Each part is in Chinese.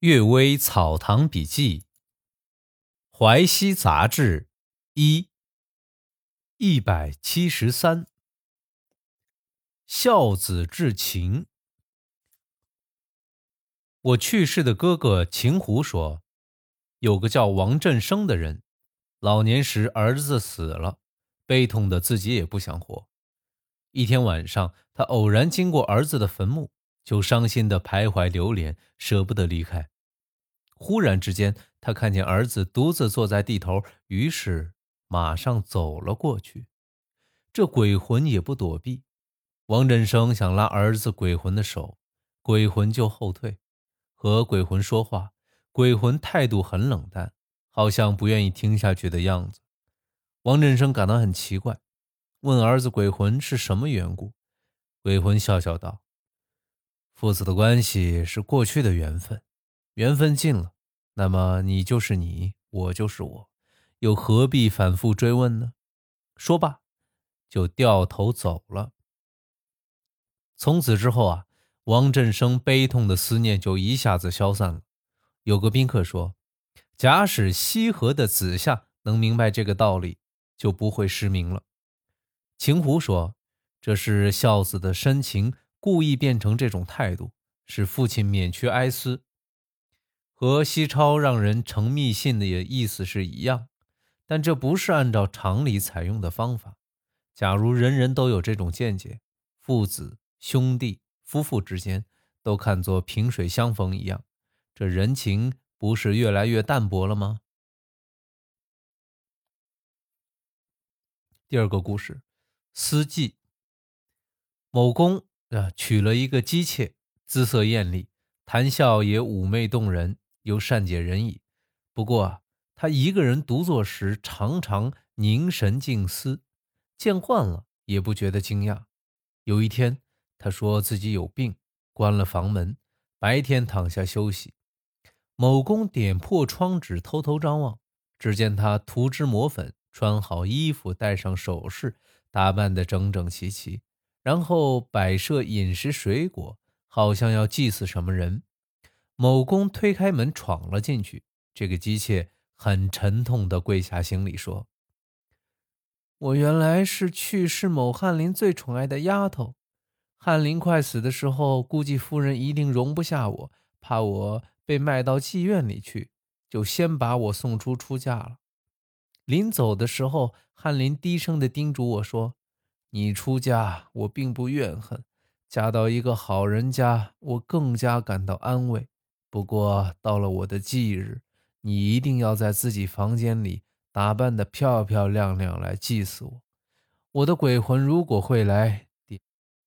《岳微草堂笔记》《淮西杂志》一一百七十三，孝子至秦。我去世的哥哥秦胡说，有个叫王振生的人，老年时儿子死了，悲痛的自己也不想活。一天晚上，他偶然经过儿子的坟墓。就伤心的徘徊流连，舍不得离开。忽然之间，他看见儿子独自坐在地头，于是马上走了过去。这鬼魂也不躲避。王振生想拉儿子鬼魂的手，鬼魂就后退。和鬼魂说话，鬼魂态度很冷淡，好像不愿意听下去的样子。王振生感到很奇怪，问儿子鬼魂是什么缘故。鬼魂笑笑道。父子的关系是过去的缘分，缘分尽了，那么你就是你，我就是我，又何必反复追问呢？说罢，就掉头走了。从此之后啊，王振生悲痛的思念就一下子消散了。有个宾客说：“假使西河的子夏能明白这个道理，就不会失明了。”秦胡说：“这是孝子的深情。”故意变成这种态度，使父亲免去哀思，和西超让人成密信的意思是一样，但这不是按照常理采用的方法。假如人人都有这种见解，父子、兄弟、夫妇之间都看作萍水相逢一样，这人情不是越来越淡薄了吗？第二个故事，司祭某公。啊，娶了一个姬妾，姿色艳丽，谈笑也妩媚动人，又善解人意。不过啊，他一个人独坐时，常常凝神静思，见惯了也不觉得惊讶。有一天，他说自己有病，关了房门，白天躺下休息。某公点破窗纸，偷偷张望，只见他涂脂抹粉，穿好衣服，戴上首饰，打扮得整整齐齐。然后摆设饮食水果，好像要祭祀什么人。某公推开门闯了进去，这个姬妾很沉痛地跪下行礼说：“我原来是去世某翰林最宠爱的丫头，翰林快死的时候，估计夫人一定容不下我，怕我被卖到妓院里去，就先把我送出出嫁了。临走的时候，翰林低声地叮嘱我说。”你出家，我并不怨恨；嫁到一个好人家，我更加感到安慰。不过到了我的忌日，你一定要在自己房间里打扮得漂漂亮亮来祭祀我。我的鬼魂如果会来点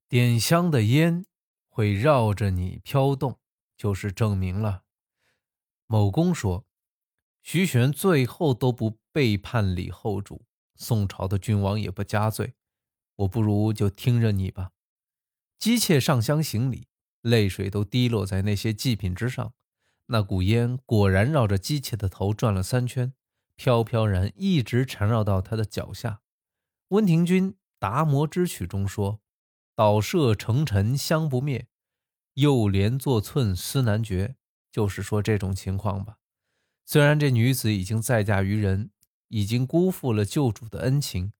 点香的烟，会绕着你飘动，就是证明了。某公说，徐玄最后都不背叛李后主，宋朝的君王也不加罪。我不如就听着你吧。姬妾上香行礼，泪水都滴落在那些祭品之上。那股烟果然绕着姬妾的头转了三圈，飘飘然一直缠绕到她的脚下。温庭筠《达摩之曲》中说：“倒射成尘香不灭，又连作寸丝难绝。”就是说这种情况吧。虽然这女子已经再嫁于人，已经辜负了旧主的恩情，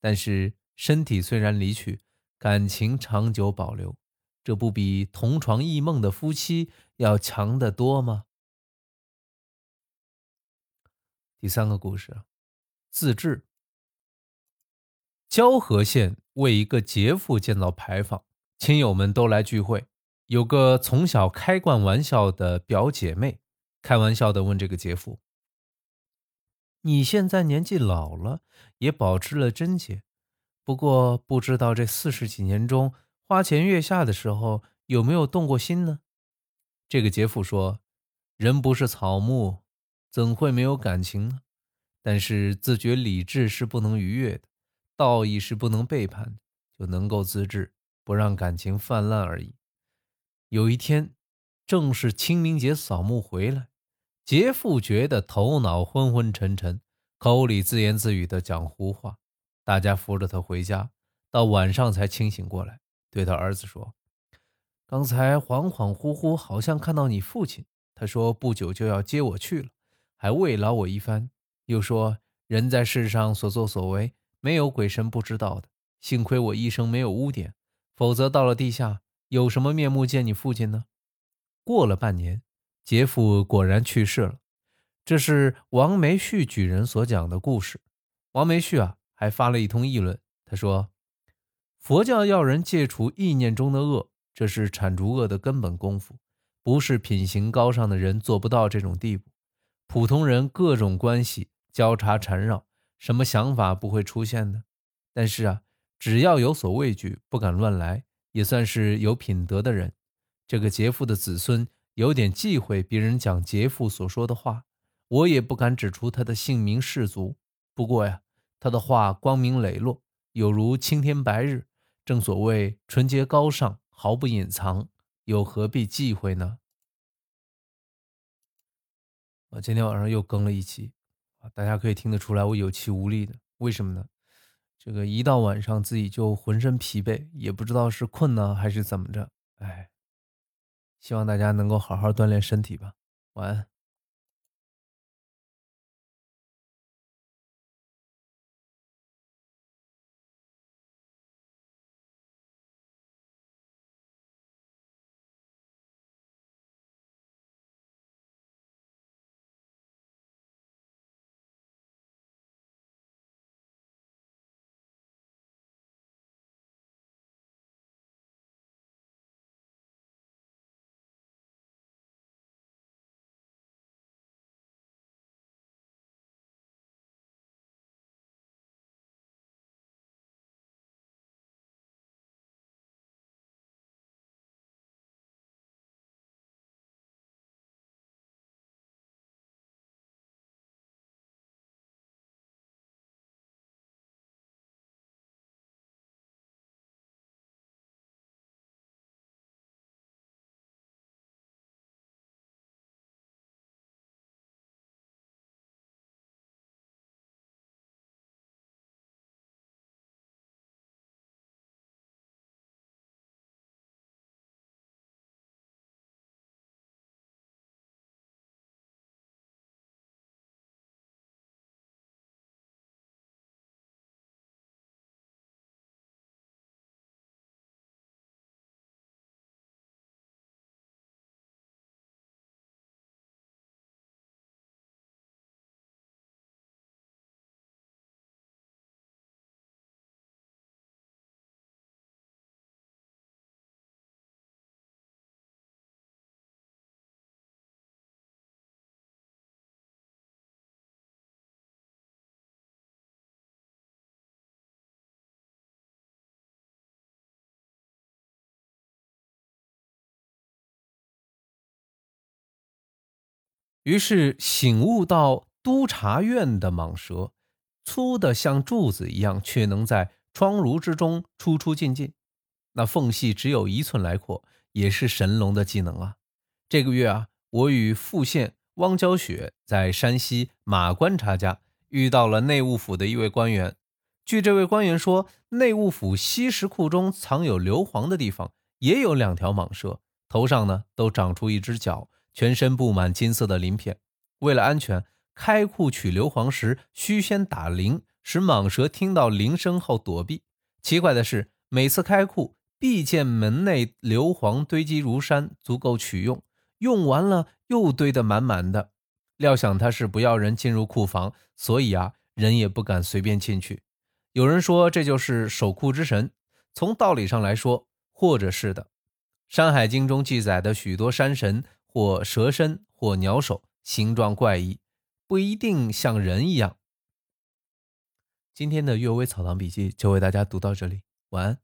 但是。身体虽然离去，感情长久保留，这不比同床异梦的夫妻要强得多吗？第三个故事，自制。交河县为一个杰父建造牌坊，亲友们都来聚会。有个从小开惯玩笑的表姐妹，开玩笑的问这个杰父：“你现在年纪老了，也保持了贞洁。”不过不知道这四十几年中，花前月下的时候有没有动过心呢？这个杰父说：“人不是草木，怎会没有感情呢？但是自觉理智是不能逾越的，道义是不能背叛的，就能够自制，不让感情泛滥而已。”有一天，正是清明节扫墓回来，杰父觉得头脑昏昏沉沉，口里自言自语的讲胡话。大家扶着他回家，到晚上才清醒过来，对他儿子说：“刚才恍恍惚惚，好像看到你父亲，他说不久就要接我去了，还慰劳我一番，又说人在世上所作所为，没有鬼神不知道的。幸亏我一生没有污点，否则到了地下，有什么面目见你父亲呢？过了半年，杰父果然去世了。这是王梅旭举人所讲的故事。王梅旭啊，还发了一通议论。他说：“佛教要人戒除意念中的恶，这是铲除恶的根本功夫，不是品行高尚的人做不到这种地步。普通人各种关系交叉缠绕，什么想法不会出现呢？但是啊。”只要有所畏惧，不敢乱来，也算是有品德的人。这个杰父的子孙有点忌讳别人讲杰父所说的话，我也不敢指出他的姓名氏族。不过呀，他的话光明磊落，有如青天白日。正所谓纯洁高尚，毫不隐藏，又何必忌讳呢？我今天晚上又更了一期，啊，大家可以听得出来，我有气无力的。为什么呢？这个一到晚上自己就浑身疲惫，也不知道是困呢还是怎么着。哎，希望大家能够好好锻炼身体吧。晚安。于是醒悟到，督察院的蟒蛇粗的像柱子一样，却能在窗炉之中出出进进，那缝隙只有一寸来阔，也是神龙的技能啊！这个月啊，我与副县汪娇雪在山西马观察家遇到了内务府的一位官员。据这位官员说，内务府西石库中藏有硫磺的地方，也有两条蟒蛇，头上呢都长出一只角。全身布满金色的鳞片，为了安全，开库取硫磺时需先打铃，使蟒蛇听到铃声后躲避。奇怪的是，每次开库必见门内硫磺堆积如山，足够取用。用完了又堆得满满的。料想他是不要人进入库房，所以啊，人也不敢随便进去。有人说这就是守库之神。从道理上来说，或者是的。《山海经》中记载的许多山神。或蛇身，或鸟首，形状怪异，不一定像人一样。今天的《阅微草堂笔记》就为大家读到这里，晚安。